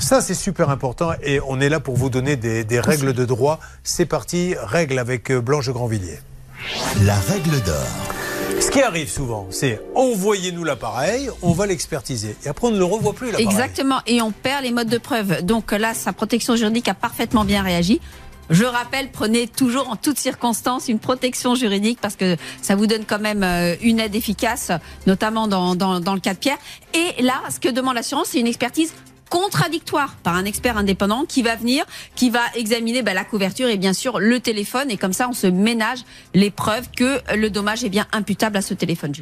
Ça c'est super important et on est là pour vous donner des, des règles de droit. C'est parti, règle avec euh, Blanche Grandvilliers. La règle d'or. Ce qui arrive souvent, c'est envoyez-nous l'appareil, on va l'expertiser. Et après, on ne le revoit plus, l'appareil. Exactement. Et on perd les modes de preuve. Donc là, sa protection juridique a parfaitement bien réagi. Je rappelle, prenez toujours en toutes circonstances une protection juridique parce que ça vous donne quand même euh, une aide efficace, notamment dans, dans, dans le cas de Pierre. Et là, ce que demande l'assurance, c'est une expertise contradictoire par un expert indépendant qui va venir, qui va examiner bah, la couverture et bien sûr le téléphone. Et comme ça, on se ménage les preuves que le dommage est bien imputable à ce téléphone.